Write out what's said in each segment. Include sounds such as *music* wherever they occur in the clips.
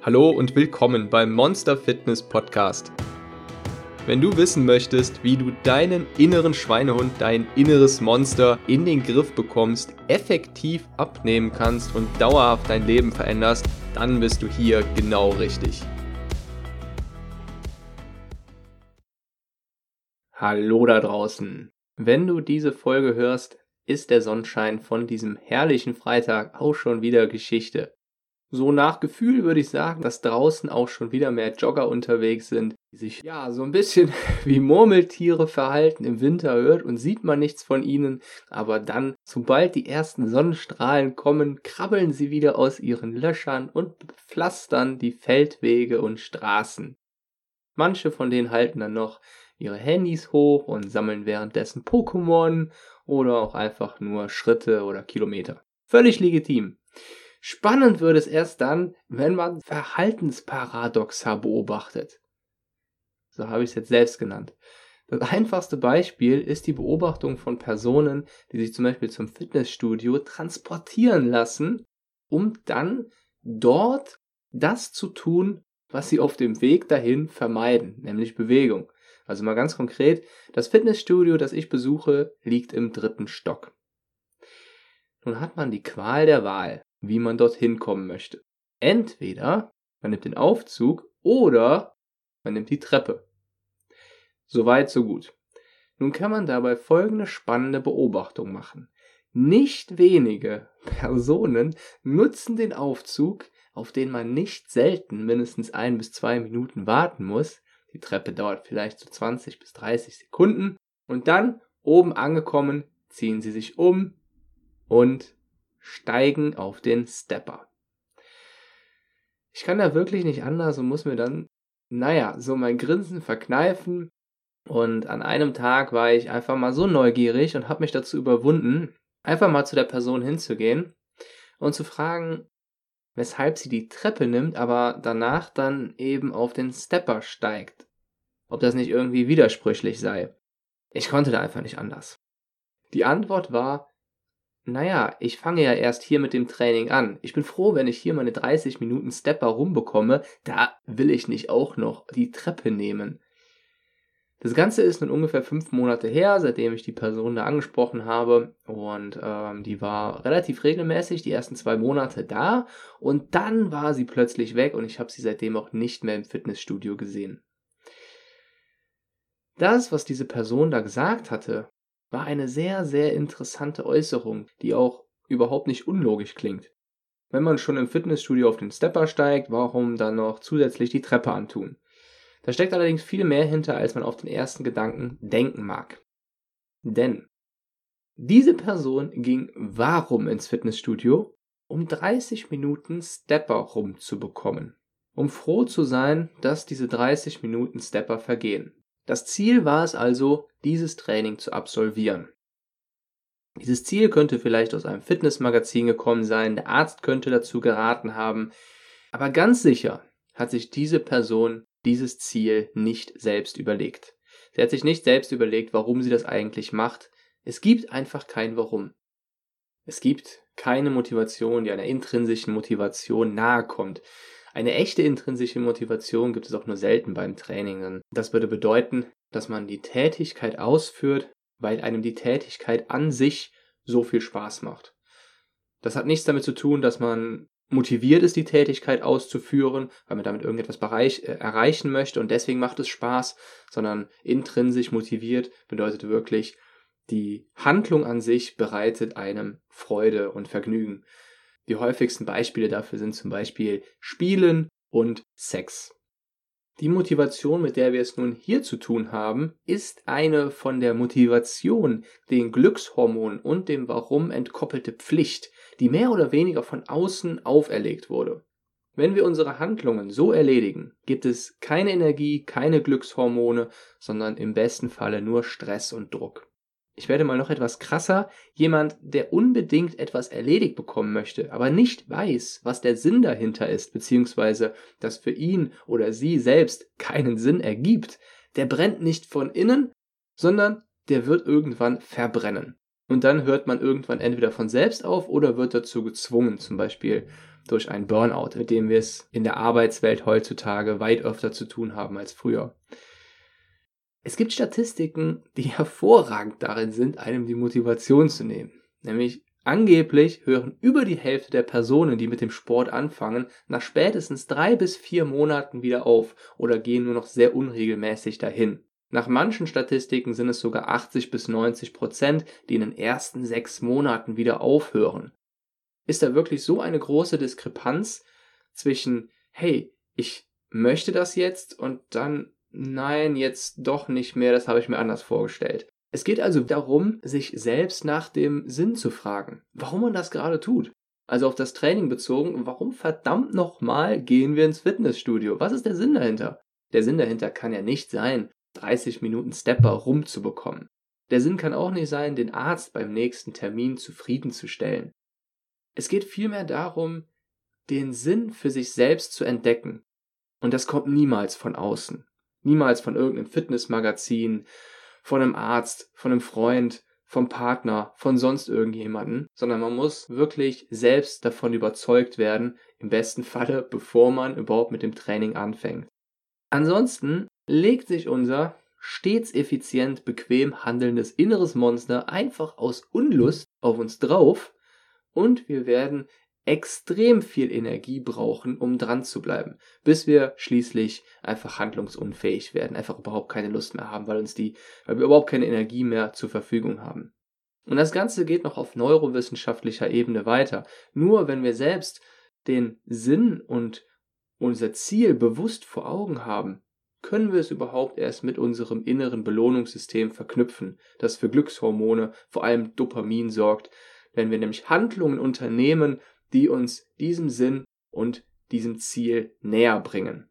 Hallo und willkommen beim Monster Fitness Podcast. Wenn du wissen möchtest, wie du deinen inneren Schweinehund, dein inneres Monster in den Griff bekommst, effektiv abnehmen kannst und dauerhaft dein Leben veränderst, dann bist du hier genau richtig. Hallo da draußen. Wenn du diese Folge hörst, ist der Sonnenschein von diesem herrlichen Freitag auch schon wieder Geschichte. So nach Gefühl würde ich sagen, dass draußen auch schon wieder mehr Jogger unterwegs sind, die sich ja so ein bisschen *laughs* wie Murmeltiere verhalten. Im Winter hört und sieht man nichts von ihnen, aber dann, sobald die ersten Sonnenstrahlen kommen, krabbeln sie wieder aus ihren Löchern und pflastern die Feldwege und Straßen. Manche von denen halten dann noch ihre Handys hoch und sammeln währenddessen Pokémon oder auch einfach nur Schritte oder Kilometer. Völlig legitim. Spannend wird es erst dann, wenn man Verhaltensparadoxa beobachtet. So habe ich es jetzt selbst genannt. Das einfachste Beispiel ist die Beobachtung von Personen, die sich zum Beispiel zum Fitnessstudio transportieren lassen, um dann dort das zu tun, was sie auf dem Weg dahin vermeiden, nämlich Bewegung. Also mal ganz konkret, das Fitnessstudio, das ich besuche, liegt im dritten Stock. Nun hat man die Qual der Wahl, wie man dorthin kommen möchte. Entweder man nimmt den Aufzug oder man nimmt die Treppe. Soweit, so gut. Nun kann man dabei folgende spannende Beobachtung machen. Nicht wenige Personen nutzen den Aufzug, auf den man nicht selten mindestens ein bis zwei Minuten warten muss, die Treppe dauert vielleicht so 20 bis 30 Sekunden. Und dann, oben angekommen, ziehen sie sich um und steigen auf den Stepper. Ich kann da wirklich nicht anders und muss mir dann, naja, so mein Grinsen verkneifen. Und an einem Tag war ich einfach mal so neugierig und habe mich dazu überwunden, einfach mal zu der Person hinzugehen und zu fragen, weshalb sie die Treppe nimmt, aber danach dann eben auf den Stepper steigt. Ob das nicht irgendwie widersprüchlich sei. Ich konnte da einfach nicht anders. Die Antwort war, naja, ich fange ja erst hier mit dem Training an. Ich bin froh, wenn ich hier meine 30 Minuten Stepper rumbekomme. Da will ich nicht auch noch die Treppe nehmen. Das Ganze ist nun ungefähr fünf Monate her, seitdem ich die Person da angesprochen habe. Und ähm, die war relativ regelmäßig die ersten zwei Monate da. Und dann war sie plötzlich weg und ich habe sie seitdem auch nicht mehr im Fitnessstudio gesehen. Das, was diese Person da gesagt hatte, war eine sehr, sehr interessante Äußerung, die auch überhaupt nicht unlogisch klingt. Wenn man schon im Fitnessstudio auf den Stepper steigt, warum dann noch zusätzlich die Treppe antun? Da steckt allerdings viel mehr hinter, als man auf den ersten Gedanken denken mag. Denn diese Person ging warum ins Fitnessstudio? Um 30 Minuten Stepper rumzubekommen. Um froh zu sein, dass diese 30 Minuten Stepper vergehen. Das Ziel war es also, dieses Training zu absolvieren. Dieses Ziel könnte vielleicht aus einem Fitnessmagazin gekommen sein, der Arzt könnte dazu geraten haben, aber ganz sicher hat sich diese Person dieses Ziel nicht selbst überlegt. Sie hat sich nicht selbst überlegt, warum sie das eigentlich macht. Es gibt einfach kein Warum. Es gibt keine Motivation, die einer intrinsischen Motivation nahe kommt. Eine echte intrinsische Motivation gibt es auch nur selten beim Training. Das würde bedeuten, dass man die Tätigkeit ausführt, weil einem die Tätigkeit an sich so viel Spaß macht. Das hat nichts damit zu tun, dass man motiviert ist, die Tätigkeit auszuführen, weil man damit irgendetwas bereich, äh, erreichen möchte und deswegen macht es Spaß, sondern intrinsisch motiviert bedeutet wirklich, die Handlung an sich bereitet einem Freude und Vergnügen. Die häufigsten Beispiele dafür sind zum Beispiel Spielen und Sex. Die Motivation, mit der wir es nun hier zu tun haben, ist eine von der Motivation, den Glückshormonen und dem Warum entkoppelte Pflicht, die mehr oder weniger von außen auferlegt wurde. Wenn wir unsere Handlungen so erledigen, gibt es keine Energie, keine Glückshormone, sondern im besten Falle nur Stress und Druck ich werde mal noch etwas krasser, jemand, der unbedingt etwas erledigt bekommen möchte, aber nicht weiß, was der Sinn dahinter ist, beziehungsweise das für ihn oder sie selbst keinen Sinn ergibt, der brennt nicht von innen, sondern der wird irgendwann verbrennen. Und dann hört man irgendwann entweder von selbst auf oder wird dazu gezwungen, zum Beispiel durch einen Burnout, mit dem wir es in der Arbeitswelt heutzutage weit öfter zu tun haben als früher. Es gibt Statistiken, die *laughs* hervorragend darin sind, einem die Motivation zu nehmen. Nämlich angeblich hören über die Hälfte der Personen, die mit dem Sport anfangen, nach spätestens drei bis vier Monaten wieder auf oder gehen nur noch sehr unregelmäßig dahin. Nach manchen Statistiken sind es sogar 80 bis 90 Prozent, die in den ersten sechs Monaten wieder aufhören. Ist da wirklich so eine große Diskrepanz zwischen, hey, ich möchte das jetzt und dann, nein, jetzt doch nicht mehr, das habe ich mir anders vorgestellt. Es geht also darum, sich selbst nach dem Sinn zu fragen, warum man das gerade tut. Also auf das Training bezogen, warum verdammt nochmal gehen wir ins Fitnessstudio? Was ist der Sinn dahinter? Der Sinn dahinter kann ja nicht sein, 30 Minuten Stepper rumzubekommen. Der Sinn kann auch nicht sein, den Arzt beim nächsten Termin zufriedenzustellen. Es geht vielmehr darum, den Sinn für sich selbst zu entdecken. Und das kommt niemals von außen. Niemals von irgendeinem Fitnessmagazin, von einem Arzt, von einem Freund, vom Partner, von sonst irgendjemanden, sondern man muss wirklich selbst davon überzeugt werden, im besten Falle, *laughs* bevor man überhaupt mit dem Training anfängt. Ansonsten legt sich unser stets effizient, bequem handelndes inneres Monster einfach aus Unlust auf uns drauf und wir werden extrem viel Energie brauchen, um dran zu bleiben, bis wir schließlich einfach handlungsunfähig werden, einfach überhaupt keine Lust mehr haben, weil uns die, weil wir überhaupt keine Energie mehr zur Verfügung haben. Und das Ganze geht noch auf neurowissenschaftlicher Ebene weiter. Nur wenn wir selbst den Sinn und unser Ziel bewusst vor Augen haben, können wir es überhaupt erst mit unserem inneren Belohnungssystem verknüpfen, das für Glückshormone, vor allem Dopamin sorgt, wenn wir nämlich Handlungen unternehmen, die uns diesem Sinn und diesem Ziel näher bringen.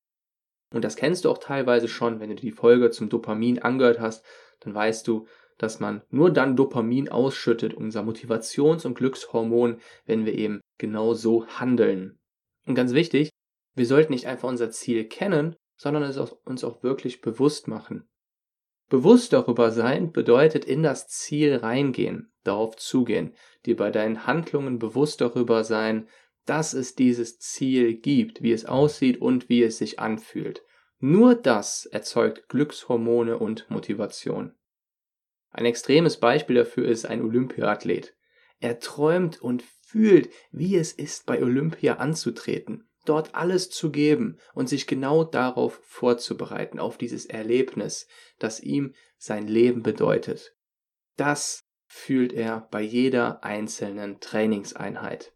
Und das kennst du auch teilweise schon, wenn du die Folge zum Dopamin angehört hast, dann weißt du, dass man nur dann Dopamin ausschüttet, unser Motivations- und Glückshormon, wenn wir eben genau so handeln. Und ganz wichtig, wir sollten nicht einfach unser Ziel kennen, sondern es uns auch wirklich bewusst machen. Bewusst darüber sein bedeutet in das Ziel reingehen, darauf zugehen, dir bei deinen Handlungen bewusst darüber sein, dass es dieses Ziel gibt, wie es aussieht und wie es sich anfühlt. Nur das erzeugt Glückshormone und Motivation. Ein extremes Beispiel dafür ist ein Olympiaathlet. Er träumt und fühlt, wie es ist, bei Olympia anzutreten, dort alles zu geben und sich genau darauf vorzubereiten, auf dieses Erlebnis, das ihm sein Leben bedeutet. Das fühlt er bei jeder einzelnen Trainingseinheit.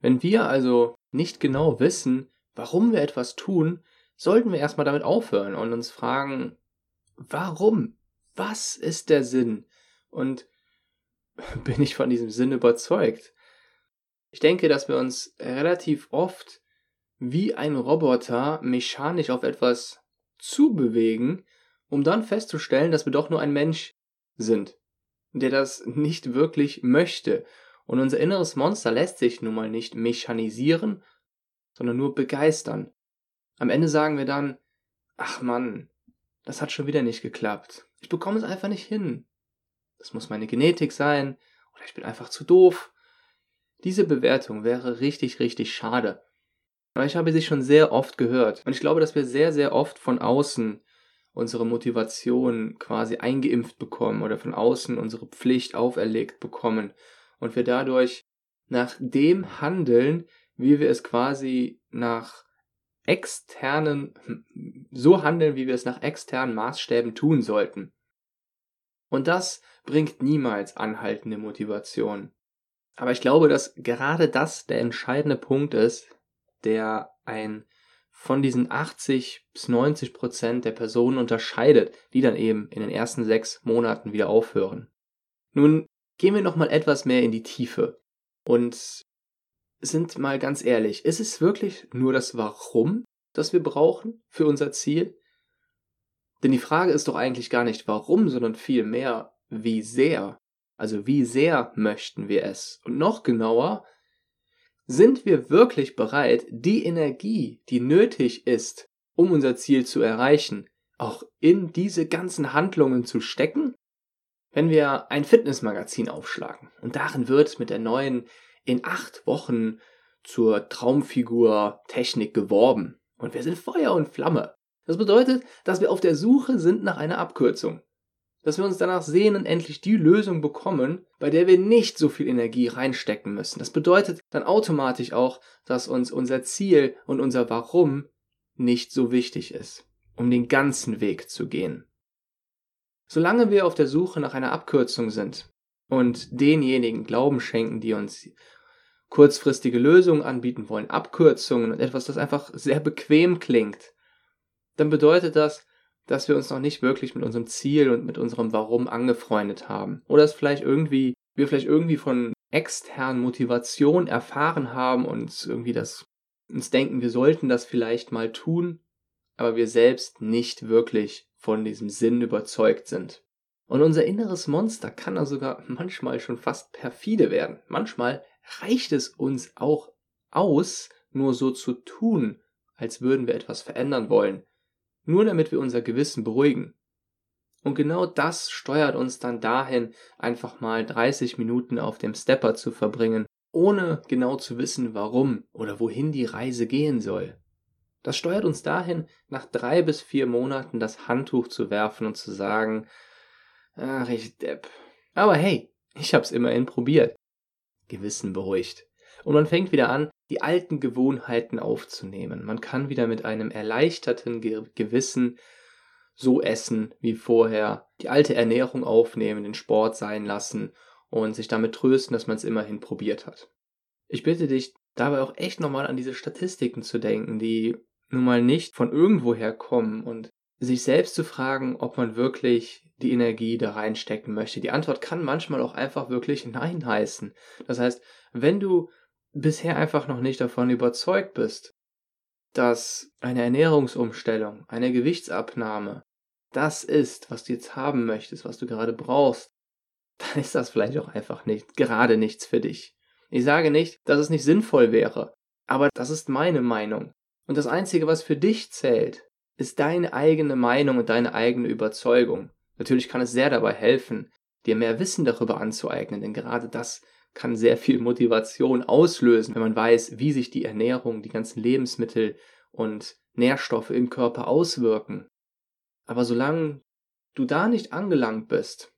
Wenn wir also nicht genau wissen, warum wir etwas tun, sollten wir erstmal damit aufhören und uns fragen, warum? Was ist der Sinn? Und *laughs* bin ich von diesem Sinn überzeugt? Ich denke, dass wir uns relativ oft wie ein Roboter mechanisch auf etwas zubewegen, um dann festzustellen, dass wir doch nur ein Mensch sind der das nicht wirklich möchte. Und unser inneres Monster lässt sich nun mal nicht mechanisieren, sondern nur begeistern. Am Ende sagen wir dann, ach Mann, das hat schon wieder nicht geklappt. Ich bekomme es einfach nicht hin. Das muss meine Genetik sein, oder ich bin einfach zu doof. Diese Bewertung wäre richtig, richtig schade. Aber ich habe sie schon sehr oft gehört. Und ich glaube, dass wir sehr, sehr oft von außen unsere Motivation quasi eingeimpft bekommen oder von außen unsere Pflicht auferlegt bekommen und wir dadurch nach dem handeln, wie wir es quasi nach externen, *laughs* so handeln, wie wir es nach externen Maßstäben tun sollten. Und das bringt niemals anhaltende Motivation. Aber ich glaube, dass gerade das der entscheidende Punkt ist, der ein von diesen 80 bis 90 Prozent der Personen unterscheidet, die dann eben in den ersten sechs Monaten wieder aufhören. Nun gehen wir nochmal etwas mehr in die Tiefe und sind mal ganz ehrlich, ist es wirklich nur das Warum, das wir brauchen für unser Ziel? Denn die Frage ist doch eigentlich gar nicht warum, sondern vielmehr wie sehr. Also wie sehr möchten wir es? Und noch genauer, sind wir wirklich bereit, die Energie, die nötig ist, um unser Ziel zu erreichen, auch in diese ganzen Handlungen zu stecken? Wenn wir ein Fitnessmagazin aufschlagen und darin wird mit der neuen in acht Wochen zur Traumfigur Technik geworben und wir sind Feuer und Flamme. Das bedeutet, dass wir auf der Suche sind nach einer Abkürzung. Dass wir uns danach sehnen, endlich die Lösung bekommen, bei der wir nicht so viel Energie reinstecken müssen. Das bedeutet dann automatisch auch, dass uns unser Ziel und unser Warum nicht so wichtig ist, um den ganzen Weg zu gehen. Solange wir auf der Suche nach einer Abkürzung sind und denjenigen Glauben schenken, die uns kurzfristige Lösungen anbieten wollen, Abkürzungen und etwas, das einfach sehr bequem klingt, dann bedeutet das, dass wir uns noch nicht wirklich mit unserem Ziel und mit unserem Warum angefreundet haben. Oder dass vielleicht irgendwie, wir vielleicht irgendwie von externen Motivation erfahren haben und irgendwie das uns denken, wir sollten das vielleicht mal tun, aber wir selbst nicht wirklich von diesem Sinn überzeugt sind. Und unser inneres Monster kann da sogar manchmal schon fast perfide werden. Manchmal reicht es uns auch aus, nur so zu tun, als würden wir etwas verändern wollen, nur damit wir unser Gewissen beruhigen. Und genau das steuert uns dann dahin, einfach mal 30 Minuten auf dem Stepper zu verbringen, ohne genau zu wissen, warum oder wohin die Reise gehen soll. Das steuert uns dahin, nach drei bis vier Monaten das Handtuch zu werfen und zu sagen, ach, ich Depp. Aber hey, ich hab's immerhin probiert. Gewissen beruhigt. Und man fängt wieder an, die alten Gewohnheiten aufzunehmen. Man kann wieder mit einem erleichterten Ge Gewissen so essen wie vorher, die alte Ernährung aufnehmen, den Sport sein lassen und sich damit trösten, dass man es immerhin probiert hat. Ich bitte dich dabei auch echt nochmal an diese Statistiken zu denken, die nun mal nicht von irgendwoher kommen und sich selbst zu fragen, ob man wirklich die Energie da reinstecken möchte. Die Antwort kann manchmal auch einfach wirklich Nein heißen. Das heißt, wenn du bisher einfach noch nicht davon überzeugt bist, dass eine Ernährungsumstellung, eine Gewichtsabnahme das ist, was du jetzt haben möchtest, was du gerade brauchst, dann ist das vielleicht auch einfach nicht, gerade nichts für dich. Ich sage nicht, dass es nicht sinnvoll wäre, aber das ist meine Meinung. Und das Einzige, was für dich zählt, ist deine eigene Meinung und deine eigene Überzeugung. Natürlich kann es sehr dabei helfen, dir mehr Wissen darüber anzueignen, denn gerade das kann sehr viel Motivation auslösen, wenn man weiß, wie sich die Ernährung, die ganzen Lebensmittel und Nährstoffe im Körper auswirken. Aber solange du da nicht angelangt bist,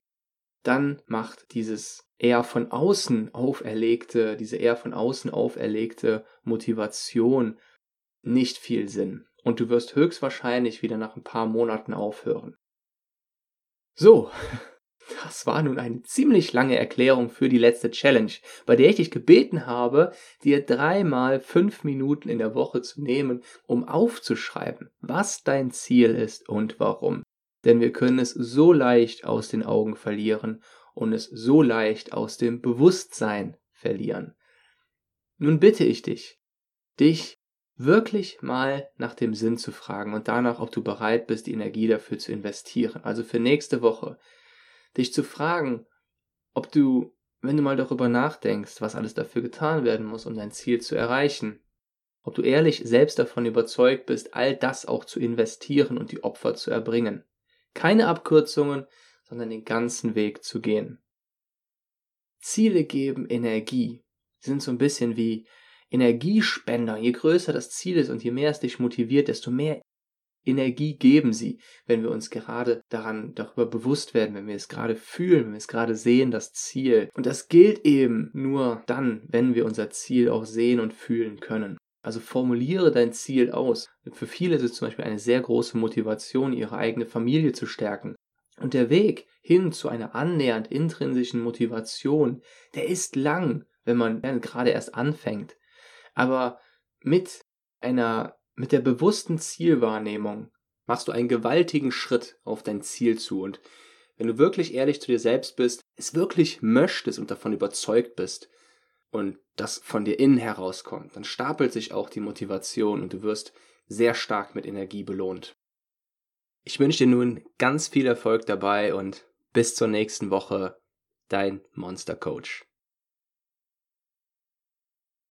dann macht dieses eher von außen auferlegte, diese eher von außen auferlegte Motivation nicht viel Sinn. Und du wirst höchstwahrscheinlich wieder nach ein paar Monaten aufhören. So, *laughs* das war nun eine ziemlich lange Erklärung für die letzte Challenge, bei der ich dich gebeten habe, dir dreimal fünf Minuten in der Woche zu nehmen, um aufzuschreiben, was dein Ziel ist und warum. Denn wir können es so leicht aus den Augen verlieren und es so leicht aus dem Bewusstsein verlieren. Nun bitte ich dich, dich wirklich mal nach dem Sinn zu fragen und danach, ob du bereit bist, die Energie dafür zu investieren. Also für nächste Woche dich zu fragen, ob du, wenn du mal darüber nachdenkst, was alles dafür getan werden muss, um dein Ziel zu erreichen, ob du ehrlich selbst davon überzeugt bist, all das auch zu investieren und die Opfer zu erbringen. Keine Abkürzungen, sondern den ganzen Weg zu gehen. Ziele geben Energie. Sie sind so ein bisschen wie Energiespender. Je größer das Ziel ist und je mehr es dich motiviert, desto mehr Energie geben sie, wenn wir uns gerade daran darüber bewusst werden, wenn wir es gerade fühlen, wenn wir es gerade sehen, das Ziel. Und das gilt eben nur dann, wenn wir unser Ziel auch sehen und fühlen können. Also formuliere dein Ziel aus. Für viele ist es zum Beispiel eine sehr große Motivation, ihre eigene Familie zu stärken. Und der Weg hin zu einer annähernd intrinsischen Motivation, der ist lang, wenn man gerade erst anfängt. Aber mit einer mit der bewussten Zielwahrnehmung machst du einen gewaltigen Schritt auf dein Ziel zu und wenn du wirklich ehrlich zu dir selbst bist, es wirklich möchtest und davon überzeugt bist und das von dir innen herauskommt, dann stapelt sich auch die Motivation und du wirst sehr stark mit Energie belohnt. Ich wünsche dir nun ganz viel Erfolg dabei und bis zur nächsten Woche, dein Monster Coach.